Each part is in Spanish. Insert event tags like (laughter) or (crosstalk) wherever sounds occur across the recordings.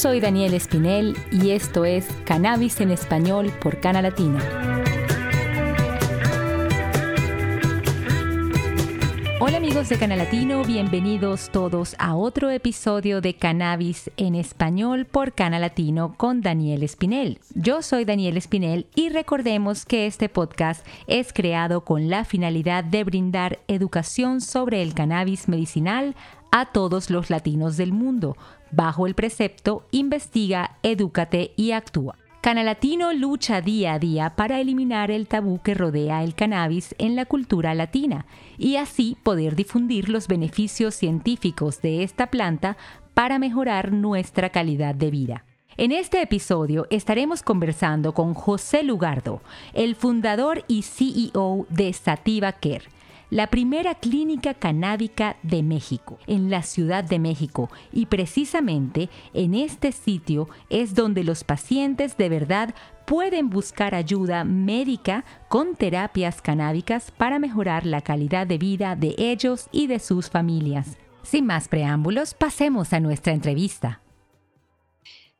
Soy Daniel Espinel y esto es Cannabis en Español por Cana Latina. Amigos de Canal Latino, bienvenidos todos a otro episodio de Cannabis en Español por Canal Latino con Daniel Espinel. Yo soy Daniel Espinel y recordemos que este podcast es creado con la finalidad de brindar educación sobre el cannabis medicinal a todos los latinos del mundo, bajo el precepto Investiga, Edúcate y Actúa. Canalatino lucha día a día para eliminar el tabú que rodea el cannabis en la cultura latina y así poder difundir los beneficios científicos de esta planta para mejorar nuestra calidad de vida. En este episodio estaremos conversando con José Lugardo, el fundador y CEO de Sativa Care la primera clínica canábica de México, en la Ciudad de México. Y precisamente en este sitio es donde los pacientes de verdad pueden buscar ayuda médica con terapias canábicas para mejorar la calidad de vida de ellos y de sus familias. Sin más preámbulos, pasemos a nuestra entrevista.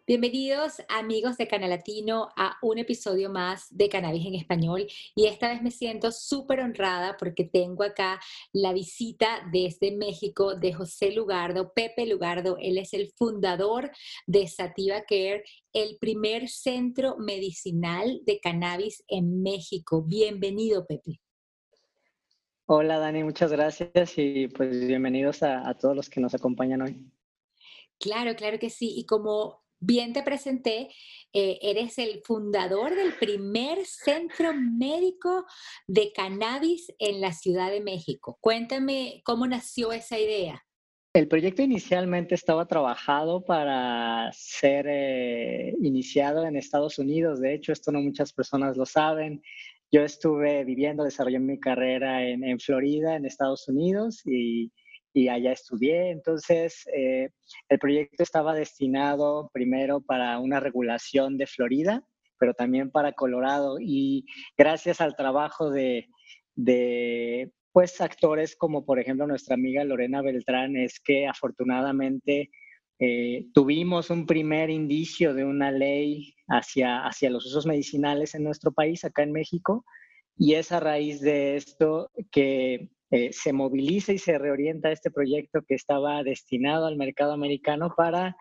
Bienvenidos amigos de Canal Latino a un episodio más de Cannabis en Español y esta vez me siento súper honrada porque tengo acá la visita desde México de José Lugardo, Pepe Lugardo, él es el fundador de Sativa Care, el primer centro medicinal de cannabis en México. Bienvenido Pepe. Hola Dani, muchas gracias y pues bienvenidos a, a todos los que nos acompañan hoy. Claro, claro que sí. Y como bien te presenté, eh, eres el fundador del primer centro médico de cannabis en la Ciudad de México. Cuéntame cómo nació esa idea. El proyecto inicialmente estaba trabajado para ser eh, iniciado en Estados Unidos. De hecho, esto no muchas personas lo saben. Yo estuve viviendo, desarrollando mi carrera en Florida, en Estados Unidos, y y allá estudié. Entonces, eh, el proyecto estaba destinado primero para una regulación de Florida, pero también para Colorado. Y gracias al trabajo de, pues, actores como, por ejemplo, nuestra amiga Lorena Beltrán, es que afortunadamente eh, tuvimos un primer indicio de una ley hacia, hacia los usos medicinales en nuestro país, acá en México. Y es a raíz de esto que eh, se moviliza y se reorienta este proyecto que estaba destinado al mercado americano para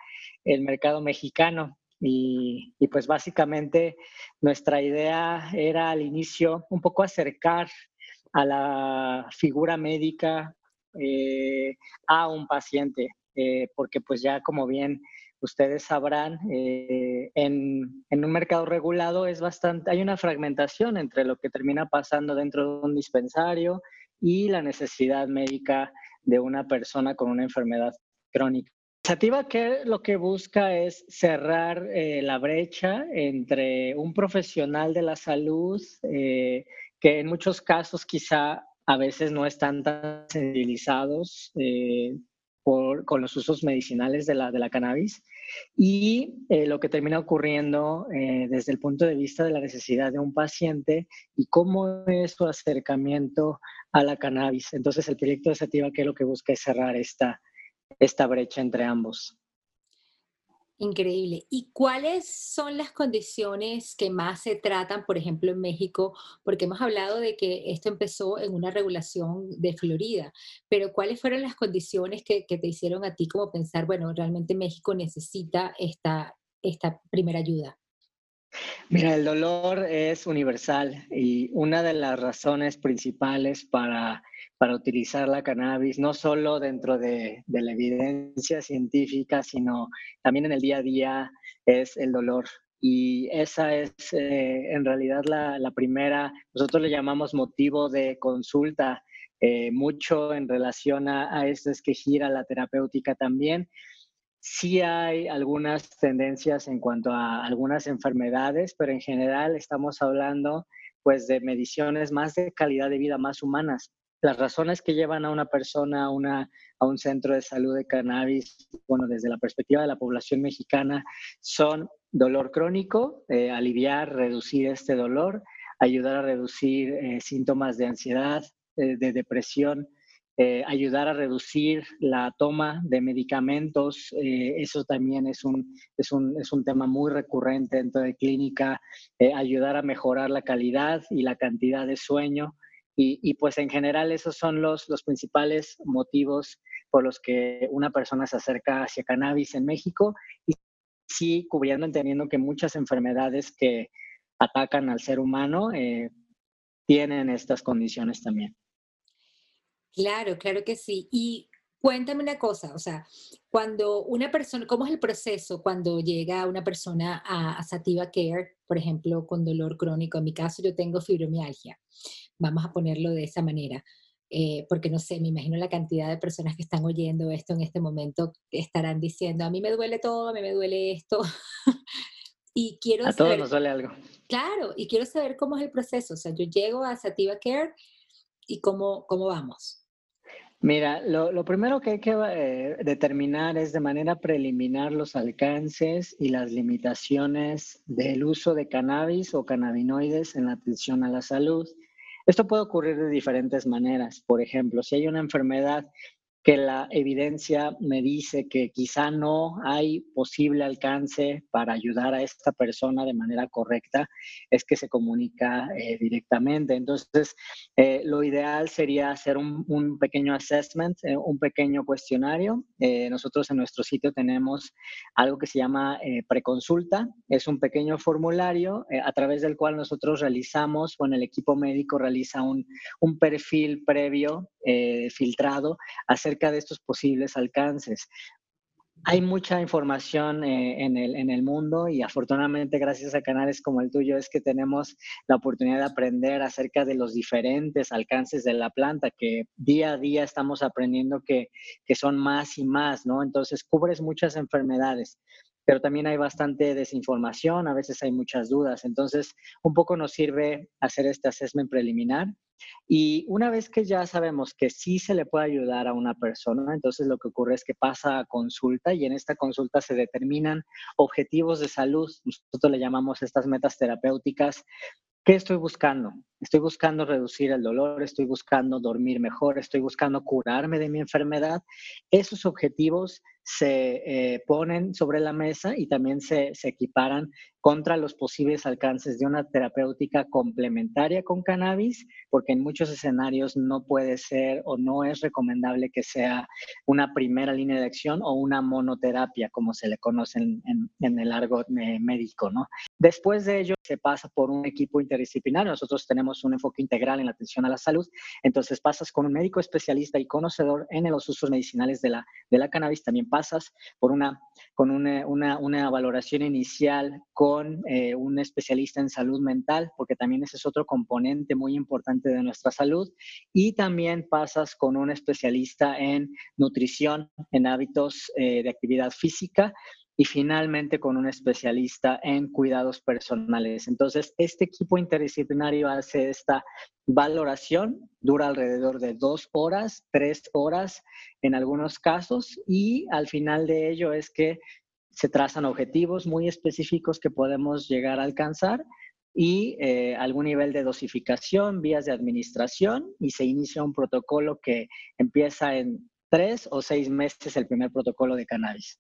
el mercado mexicano. Y, pues básicamente nuestra idea era al inicio un poco acercar a la figura médica eh, a un paciente, eh, porque pues ya como bien ustedes sabrán, en, en, un mercado regulado es bastante, hay una fragmentación entre lo que termina pasando dentro de un dispensario y la necesidad médica de una persona con una enfermedad crónica. Sativa que lo que busca es cerrar eh, la brecha entre un profesional de la salud eh, que en muchos casos quizá a veces no están tan sensibilizados eh, con los usos medicinales de la, de la cannabis y lo que termina ocurriendo desde el punto de vista de la necesidad de un paciente y cómo es su acercamiento a la cannabis. Entonces el proyecto de Sativa que lo que busca es cerrar esta, esta brecha entre ambos. Increíble. ¿Y cuáles son las condiciones que más se tratan, por ejemplo, en México? Porque hemos hablado de que esto empezó en una regulación de Florida, pero ¿cuáles fueron las condiciones que, te hicieron a ti como pensar, bueno, realmente México necesita esta, esta primera ayuda? Mira, el dolor es universal y una de las razones principales para, para utilizar la cannabis, no solo dentro de, la evidencia científica, sino también en el día a día, es el dolor. Y esa es eh, en realidad la, la, primera, nosotros le llamamos motivo de consulta, eh, mucho en relación a, a esto es que gira la terapéutica también Sí hay algunas tendencias en cuanto a algunas enfermedades, pero en general estamos hablando pues de mediciones más de calidad de vida, más humanas. Las razones que llevan a una persona a, una, a un centro de salud de cannabis, bueno, desde la perspectiva de la población mexicana, son dolor crónico, eh, aliviar, reducir este dolor, ayudar a reducir eh, síntomas de ansiedad, eh, de depresión, eh, ayudar a reducir la toma de medicamentos. Eh, eso también es un, es, un, es un, tema muy recurrente dentro de clínica, eh, ayudar a mejorar la calidad y la cantidad de sueño. Y, y, pues en general esos son los, los principales motivos por los que una persona se acerca hacia cannabis en México y sí cubriendo, entendiendo que muchas enfermedades que atacan al ser humano tienen estas condiciones también. Claro, claro que sí. Y cuéntame una cosa, o sea, cuando una persona, ¿cómo es el proceso cuando llega una persona a, Sativa Care, por ejemplo, con dolor crónico? En mi caso, yo tengo fibromialgia. Vamos a ponerlo de esa manera. Eh, porque no sé, me imagino la cantidad de personas que están oyendo esto en este momento estarán diciendo, a mí me duele todo, a mí me duele esto. (laughs) y quiero a todos nos duele algo. Claro, y quiero saber cómo es el proceso. O sea, yo llego a Sativa Care y cómo, cómo vamos. Mira, lo, primero que hay que eh, determinar es de manera preliminar los alcances y las limitaciones del uso de cannabis o cannabinoides en la atención a la salud. Esto puede ocurrir de diferentes maneras. Por ejemplo, si hay una enfermedad que la evidencia me dice que quizá no hay posible alcance para ayudar a esta persona de manera correcta, es que se comunica eh, directamente. Entonces, eh, lo ideal sería hacer un, pequeño assessment, eh, un pequeño cuestionario. nosotros en nuestro sitio tenemos algo que se llama preconsulta. Es un pequeño formulario a través del cual nosotros realizamos, bueno, el equipo médico realiza un, un perfil previo filtrado de estos posibles alcances. Hay mucha información eh, en, el, en el mundo y afortunadamente gracias a canales como el tuyo es que tenemos la oportunidad de aprender acerca de los diferentes alcances de la planta, que día a día estamos aprendiendo que, que son más y más, ¿no? Entonces cubres muchas enfermedades pero también hay bastante desinformación, a veces hay muchas dudas. Entonces, un poco nos sirve hacer este assessment preliminar y una vez que ya sabemos que sí se le puede ayudar a una persona, entonces lo que ocurre es que pasa a consulta y en esta consulta se determinan objetivos de salud. Nosotros le llamamos estas metas terapéuticas. ¿Qué estoy buscando? Estoy buscando reducir el dolor, estoy buscando dormir mejor, estoy buscando curarme de mi enfermedad. Esos objetivos se eh, ponen sobre la mesa y también se, se, equiparan contra los posibles alcances de una terapéutica complementaria con cannabis, porque en muchos escenarios no puede ser o no es recomendable que sea una primera línea de acción o una monoterapia, como se le conoce en, en, el argot médico, ¿no? Después de ello, se pasa por un equipo interdisciplinario. Nosotros tenemos un enfoque integral en la atención a la salud. Entonces, pasas con un médico especialista y conocedor en los usos medicinales de la, de la cannabis. También pasas por una, con una, una, valoración inicial con eh, un especialista en salud mental, porque también ese es otro componente muy importante de nuestra salud. Y también pasas con un especialista en nutrición, en hábitos eh, de actividad física y finalmente con un especialista en cuidados personales. Entonces, este equipo interdisciplinario hace esta valoración, dura alrededor de dos horas, tres horas en algunos casos, y al final de ello es que se trazan objetivos muy específicos que podemos llegar a alcanzar y eh, algún nivel de dosificación, vías de administración, y se inicia un protocolo que empieza en tres o seis meses el primer protocolo de cannabis.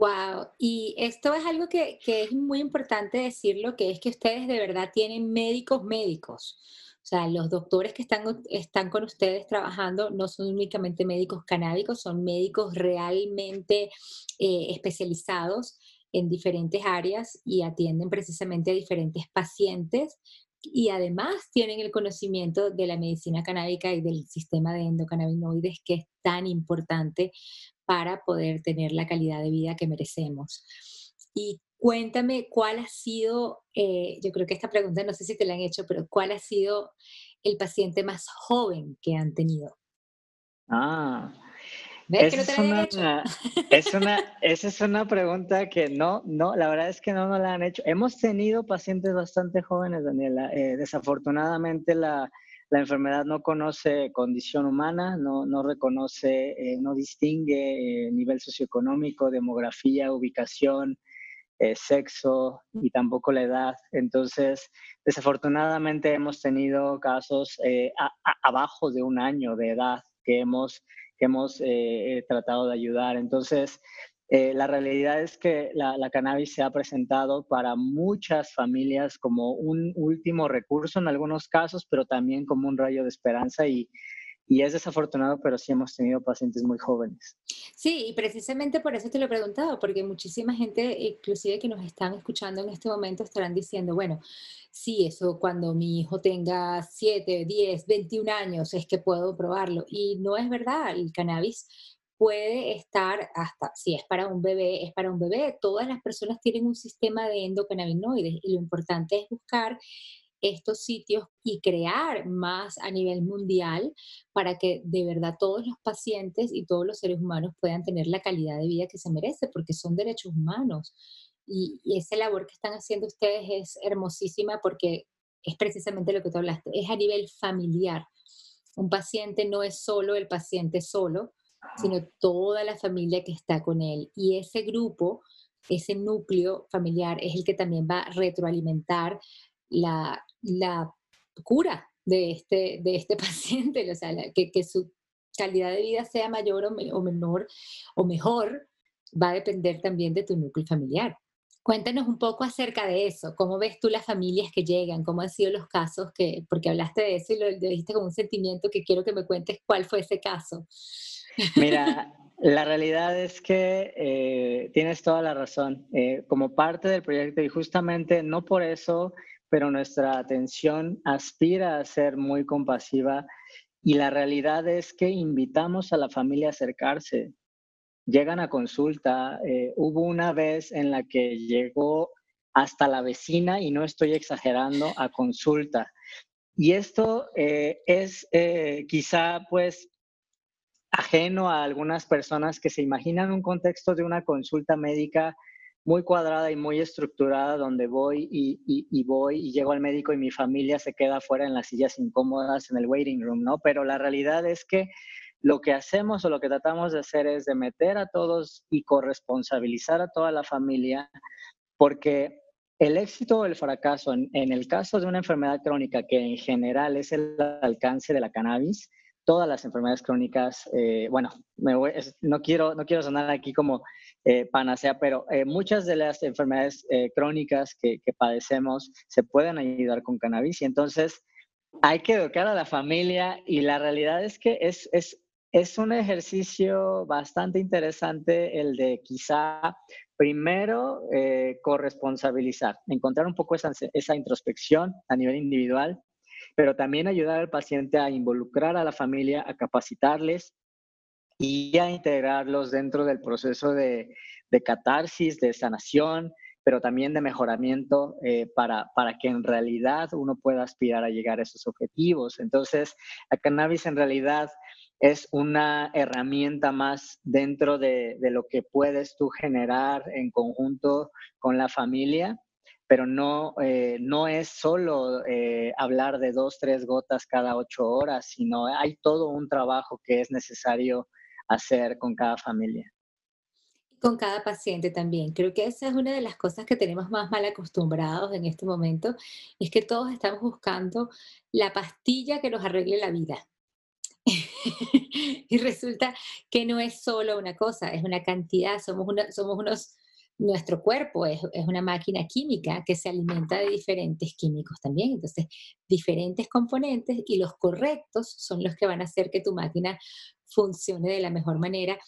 Wow, y esto es algo que, es muy importante decirlo, que es que ustedes de verdad tienen médicos médicos. O sea, los doctores que están, están con ustedes trabajando no son únicamente médicos canábicos, son médicos realmente eh, especializados en diferentes áreas y atienden precisamente a diferentes pacientes y además tienen el conocimiento de la medicina canábica y del sistema de endocannabinoides que es tan importante para poder tener la calidad de vida que merecemos. Y cuéntame cuál ha sido, eh, yo creo que esta pregunta no sé si te la han hecho, pero cuál ha sido el paciente más joven que han tenido. Ah, ¿Ves que no te la han hecho? Es una, (laughs) esa es una pregunta que no, no, la verdad es que no nos la han hecho. Hemos tenido pacientes bastante jóvenes, Daniela. Eh, desafortunadamente la, la enfermedad no conoce condición humana, no, no reconoce, eh, no distingue eh, nivel socioeconómico, demografía, ubicación, eh, sexo y tampoco la edad. Entonces, desafortunadamente hemos tenido casos abajo de un año de edad que hemos, que hemos tratado de ayudar. Entonces, eh, la realidad es que la, cannabis se ha presentado para muchas familias como un último recurso en algunos casos, pero también como un rayo de esperanza y, y es desafortunado, pero sí hemos tenido pacientes muy jóvenes. Sí, y precisamente por eso te lo he preguntado, porque muchísima gente, inclusive que nos están escuchando en este momento, estarán diciendo, bueno, sí, eso cuando mi hijo tenga 7, 10, 21 años es que puedo probarlo. Y no es verdad, el cannabis puede estar hasta, si es para un bebé, es para un bebé. Todas las personas tienen un sistema de endocannabinoides y lo importante es buscar estos sitios y crear más a nivel mundial para que de verdad todos los pacientes y todos los seres humanos puedan tener la calidad de vida que se merece, porque son derechos humanos. Y, esa labor que están haciendo ustedes es hermosísima porque es precisamente lo que tú hablaste, es a nivel familiar. Un paciente no es solo el paciente solo, sino toda la familia que está con él. Y ese grupo, ese núcleo familiar es el que también va a retroalimentar la, la cura de este, de este (laughs) paciente, o sea, que, que, su calidad de vida sea mayor o, menor o mejor, va a depender también de tu núcleo familiar. Cuéntanos un poco acerca de eso. ¿Cómo ves tú las familias que llegan? ¿Cómo han sido los casos que, porque hablaste de eso y lo dijiste con un sentimiento que quiero que me cuentes cuál fue ese caso? Mira, la realidad es que eh, tienes toda la razón. Eh, como parte del proyecto y justamente no por eso pero nuestra atención aspira a ser muy compasiva y la realidad es que invitamos a la familia a acercarse. Llegan a consulta. Eh, hubo una vez en la que llegó hasta la vecina, y no estoy exagerando, a consulta. Y esto es quizá pues ajeno a algunas personas que se imaginan un contexto de una consulta médica muy cuadrada y muy estructurada donde voy y, voy y llego al médico y mi familia se queda fuera en las sillas incómodas en el waiting room, ¿no? Pero la realidad es que lo que hacemos o lo que tratamos de hacer es de meter a todos y corresponsabilizar a toda la familia porque el éxito o el fracaso en, en el caso de una enfermedad crónica que en general es el alcance de la cannabis, todas las enfermedades crónicas, eh, bueno, no, quiero, no quiero sonar aquí como eh, panacea, pero eh, muchas de las enfermedades crónicas que, padecemos se pueden ayudar con cannabis y entonces hay que educar a la familia y la realidad es que es, es, es un ejercicio bastante interesante el de quizá primero corresponsabilizar, encontrar un poco esa, esa introspección a nivel individual pero también ayudar al paciente a involucrar a la familia, a capacitarles y a integrarlos dentro del proceso de, catarsis, de sanación, pero también de mejoramiento eh, para, para, que en realidad uno pueda aspirar a llegar a esos objetivos. Entonces, la cannabis en realidad es una herramienta más dentro de, de lo que puedes tú generar en conjunto con la familia pero no, eh, no es solo eh, hablar de dos, tres gotas cada ocho horas, sino hay todo un trabajo que es necesario hacer con cada familia. Con cada paciente también. Creo que esa es una de las cosas que tenemos más mal acostumbrados en este momento, es que todos estamos buscando la pastilla que nos arregle la vida. (laughs) y resulta que no es solo una cosa, es una cantidad, somos, una, somos unos nuestro cuerpo es, una máquina química que se alimenta de diferentes químicos también. Entonces, diferentes componentes y los correctos son los que van a hacer que tu máquina funcione de la mejor manera.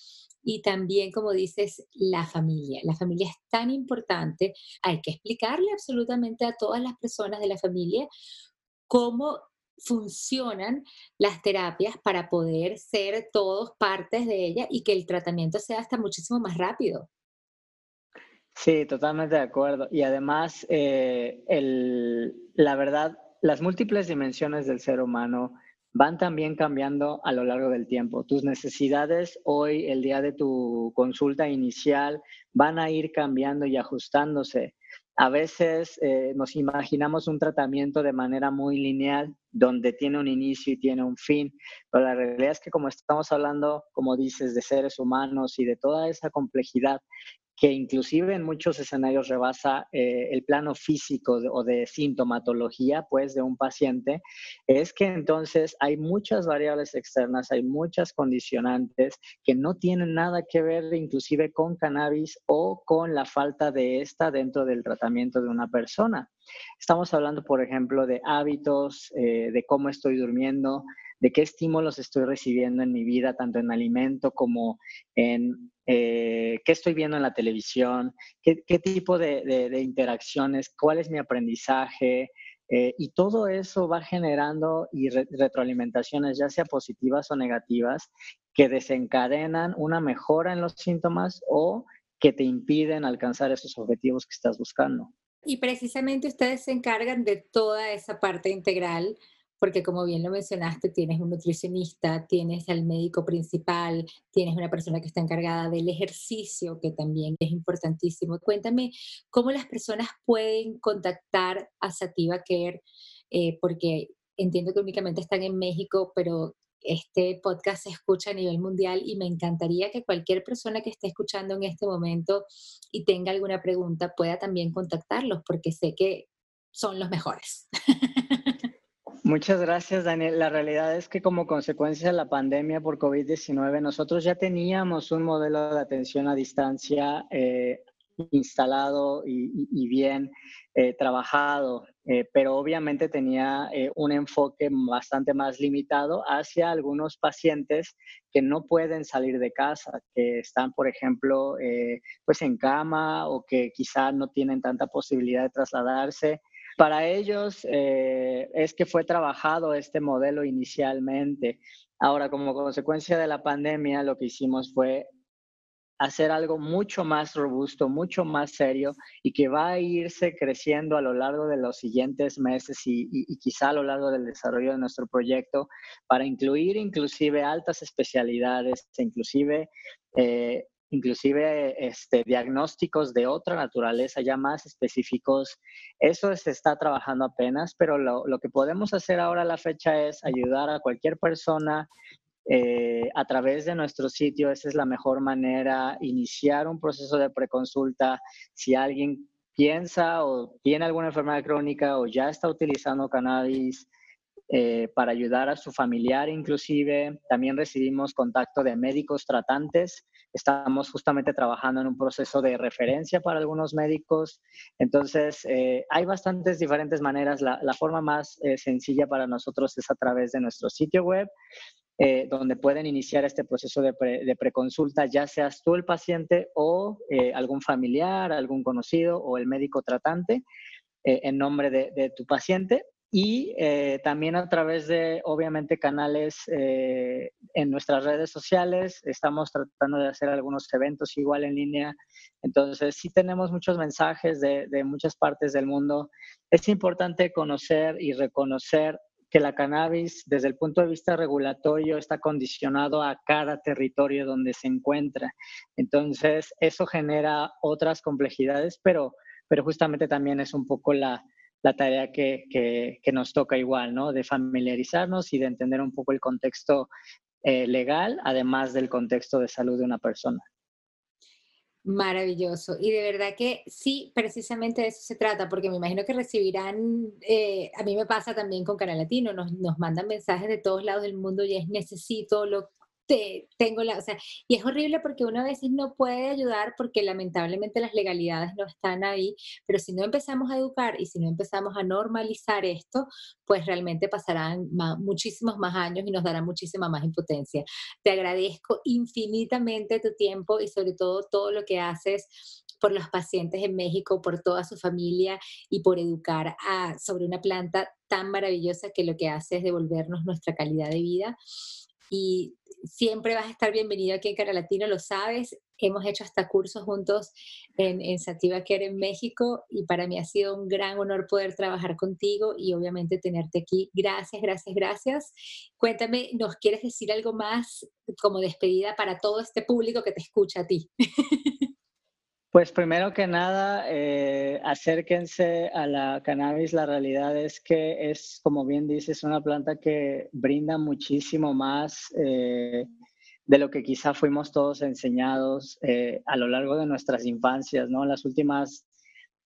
Y también, como dices, la familia. La familia es tan importante. Hay que explicarle absolutamente a todas las personas de la familia cómo funcionan las terapias para poder ser todos partes de ella y que el tratamiento sea hasta muchísimo más rápido. Sí, totalmente de acuerdo. Y además, eh, el, la verdad, las múltiples dimensiones del ser humano van también cambiando a lo largo del tiempo. Tus necesidades hoy, el día de tu consulta inicial, van a ir cambiando y ajustándose. A veces eh, nos imaginamos un tratamiento de manera muy lineal, donde tiene un inicio y tiene un fin, pero la realidad es que como estamos hablando, como dices, de seres humanos y de toda esa complejidad que inclusive en muchos escenarios rebasa eh, el plano físico o de sintomatología, pues, de un paciente, es que entonces hay muchas variables externas, hay muchas condicionantes que no tienen nada que ver inclusive con cannabis o con la falta de esta dentro del tratamiento de una persona. Estamos hablando, por ejemplo, de hábitos, eh, de cómo estoy durmiendo, de qué estímulos estoy recibiendo en mi vida, tanto en alimento como en eh, qué estoy viendo en la televisión, qué, tipo de, interacciones, cuál es mi aprendizaje. Eh, y todo eso va generando y retroalimentaciones, ya sea positivas o negativas, que desencadenan una mejora en los síntomas o que te impiden alcanzar esos objetivos que estás buscando. Y precisamente ustedes se encargan de toda esa parte integral porque como bien lo mencionaste, tienes un nutricionista, tienes al médico principal, tienes una persona que está encargada del ejercicio, que también es importantísimo. Cuéntame cómo las personas pueden contactar a Sativa Care, eh, porque entiendo que únicamente están en México, pero este podcast se escucha a nivel mundial y me encantaría que cualquier persona que esté escuchando en este momento y tenga alguna pregunta pueda también contactarlos, porque sé que son los mejores. (laughs) Muchas gracias, Daniel. La realidad es que como consecuencia de la pandemia por COVID-19, nosotros ya teníamos un modelo de atención a distancia eh, instalado y, bien eh, trabajado, eh, pero obviamente tenía un enfoque bastante más limitado hacia algunos pacientes que no pueden salir de casa, que están, por ejemplo, pues en cama o que quizá no tienen tanta posibilidad de trasladarse para ellos eh, es que fue trabajado este modelo inicialmente. Ahora, como consecuencia de la pandemia, lo que hicimos fue hacer algo mucho más robusto, mucho más serio y que va a irse creciendo a lo largo de los siguientes meses y, quizá a lo largo del desarrollo de nuestro proyecto para incluir inclusive altas especialidades, inclusive eh, inclusive este, diagnósticos de otra naturaleza ya más específicos. Eso se está trabajando apenas, pero lo, que podemos hacer ahora a la fecha es ayudar a cualquier persona eh, a través de nuestro sitio. Esa es la mejor manera, iniciar un proceso de preconsulta. Si alguien piensa o tiene alguna enfermedad crónica o ya está utilizando cannabis, eh, para ayudar a su familiar inclusive. También recibimos contacto de médicos tratantes. Estamos justamente trabajando en un proceso de referencia para algunos médicos. Entonces, eh, hay bastantes diferentes maneras. La, forma más eh, sencilla para nosotros es a través de nuestro sitio web. donde pueden iniciar este proceso de, preconsulta, ya seas tú el paciente o algún familiar, algún conocido o el médico tratante en nombre de, tu paciente y eh, también a través de, obviamente, canales eh, en nuestras redes sociales. Estamos tratando de hacer algunos eventos igual en línea. Entonces, sí tenemos muchos mensajes de, de muchas partes del mundo. Es importante conocer y reconocer que la cannabis, desde el punto de vista regulatorio, está condicionado a cada territorio donde se encuentra. Entonces, eso genera otras complejidades, pero, pero justamente también es un poco la, la tarea que, que, nos toca igual, ¿no? De familiarizarnos y de entender un poco el contexto eh, legal, además del contexto de salud de una persona. Maravilloso. Y de verdad que sí, precisamente de eso se trata, porque me imagino que recibirán, eh, a mí me pasa también con Canal Latino, nos, nos mandan mensajes de todos lados del mundo y es necesito lo, tengo la, y es horrible porque uno a veces no puede ayudar porque lamentablemente las legalidades no están ahí, pero si no empezamos a educar y si no empezamos a normalizar esto, pues realmente pasarán muchísimos más años y nos dará muchísima más impotencia. Te agradezco infinitamente tu tiempo y sobre todo todo lo que haces por los pacientes en México, por toda su familia y por educar sobre una planta tan maravillosa que lo que hace es devolvernos nuestra calidad de vida y siempre vas a estar bienvenido aquí en Cara Latino, lo sabes. Hemos hecho hasta cursos juntos en, en Sativa Care en México y para mí ha sido un gran honor poder trabajar contigo y obviamente tenerte aquí. Gracias, gracias, gracias. Cuéntame, ¿nos quieres decir algo más como despedida para todo este público que te escucha a ti? (laughs) Pues primero que nada, eh, acérquense a la cannabis. La realidad es que es, como bien dices, una planta que brinda muchísimo más eh, de lo que quizá fuimos todos enseñados eh, a lo largo de nuestras infancias, ¿no? Las últimas,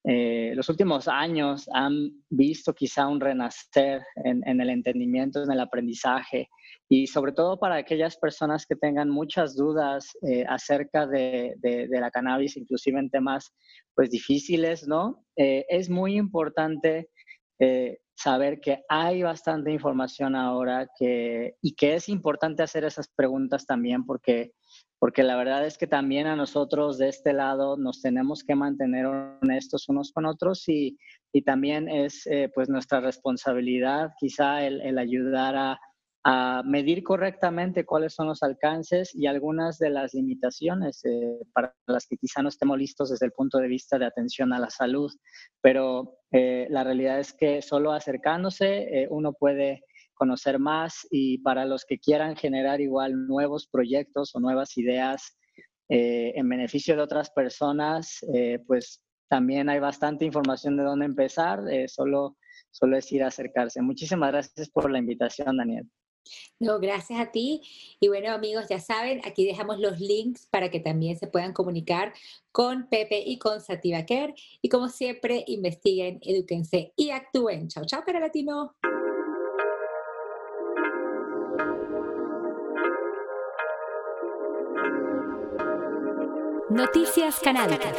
eh, los últimos años han visto quizá un renacer en, el entendimiento, en el aprendizaje y sobre todo para aquellas personas que tengan muchas dudas eh, acerca de, de, la cannabis, inclusive en temas pues difíciles, ¿no? es muy importante saber que hay bastante información ahora que, y que es importante hacer esas preguntas también porque, porque la verdad es que también a nosotros de este lado nos tenemos que mantener honestos unos con otros y, y también es eh, pues nuestra responsabilidad quizá el, el ayudar a, a medir correctamente cuáles son los alcances y algunas de las limitaciones eh, para las que quizá no estemos listos desde el punto de vista de atención a la salud. Pero eh, la realidad es que solo acercándose eh, uno puede conocer más y para los que quieran generar igual nuevos proyectos o nuevas ideas en beneficio de otras personas, pues también hay bastante información de dónde empezar, solo, solo es ir a acercarse. Muchísimas gracias por la invitación, Daniel. No, gracias a ti. Y bueno, amigos, ya saben, aquí dejamos los links para que también se puedan comunicar con Pepe y con Sativa Care. Y como siempre, investiguen, edúquense y actúen. Chao, chao, cara latino. Noticias canábicas.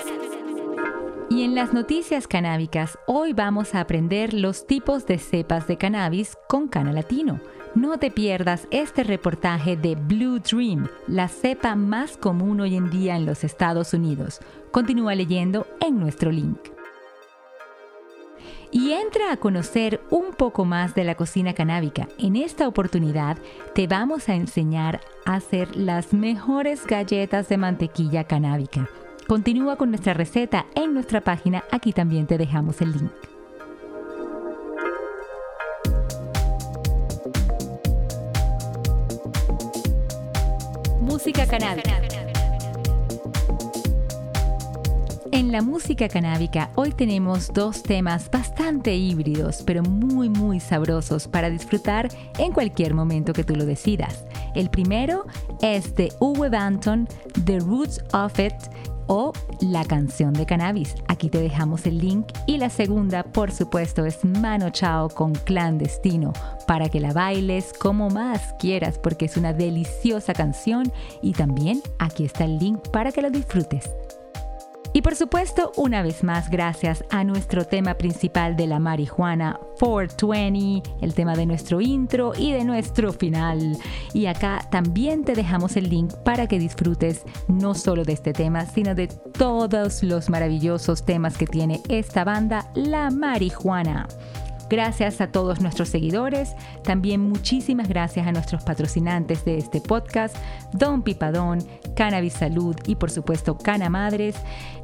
Y en las noticias canábicas, hoy vamos a aprender los tipos de cepas de cannabis con cana latino no te pierdas este reportaje de Blue Dream, la cepa más común hoy en día en los Estados Unidos. Continúa leyendo en nuestro link. Y entra a conocer un poco más de la cocina canábica. En esta oportunidad te vamos a enseñar a hacer las mejores galletas de mantequilla canábica. Continúa con nuestra receta en nuestra página, aquí también te dejamos el link. Música canábica. En la música canábica hoy tenemos dos temas bastante híbridos, pero muy muy sabrosos para disfrutar en cualquier momento que tú lo decidas. El primero es de Uwe Banton, The Roots of It, o la canción de cannabis. Aquí te dejamos el link. Y la segunda, por supuesto, es Mano Chao con Clandestino, para que la bailes como más quieras, porque es una deliciosa canción. Y también aquí está el link para que lo disfrutes. Y por supuesto, una vez más, gracias a nuestro tema principal de la marihuana 420, el tema de nuestro intro y de nuestro final. Y acá también te dejamos el link para que disfrutes no solo de este tema, sino de todos los maravillosos temas que tiene esta banda, la marihuana. Gracias a todos nuestros seguidores, también muchísimas gracias a nuestros patrocinantes de este podcast, Don Pipadón, Cannabis Salud y por supuesto Cana Madres.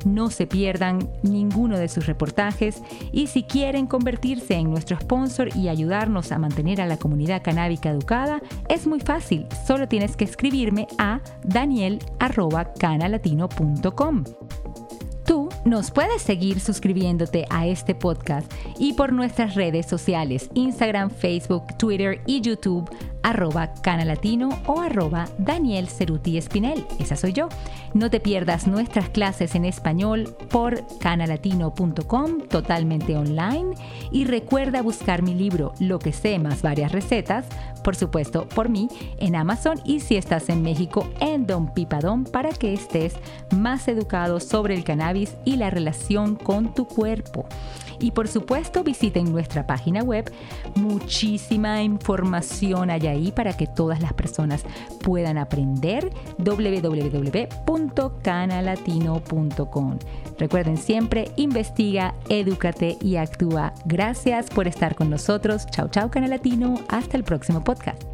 No se pierdan ninguno de sus reportajes y si quieren convertirse en nuestro sponsor y ayudarnos a mantener a la comunidad canábica educada, es muy fácil, solo tienes que escribirme a daniel.canalatino.com. Nos puedes seguir suscribiéndote a este podcast y por nuestras redes sociales, Instagram, Facebook, Twitter y YouTube arroba canalatino o arroba Daniel Ceruti Espinel. Esa soy yo. No te pierdas nuestras clases en español por canalatino.com totalmente online y recuerda buscar mi libro Lo que sé más varias recetas, por supuesto por mí, en Amazon y si estás en México en Don Pipadón para que estés más educado sobre el cannabis y la relación con tu cuerpo. Y por supuesto visiten nuestra página web, muchísima información hay ahí para que todas las personas puedan aprender www.canalatino.com. Recuerden siempre, investiga, edúcate y actúa. Gracias por estar con nosotros. Chao, chao, Canalatino. Hasta el próximo podcast.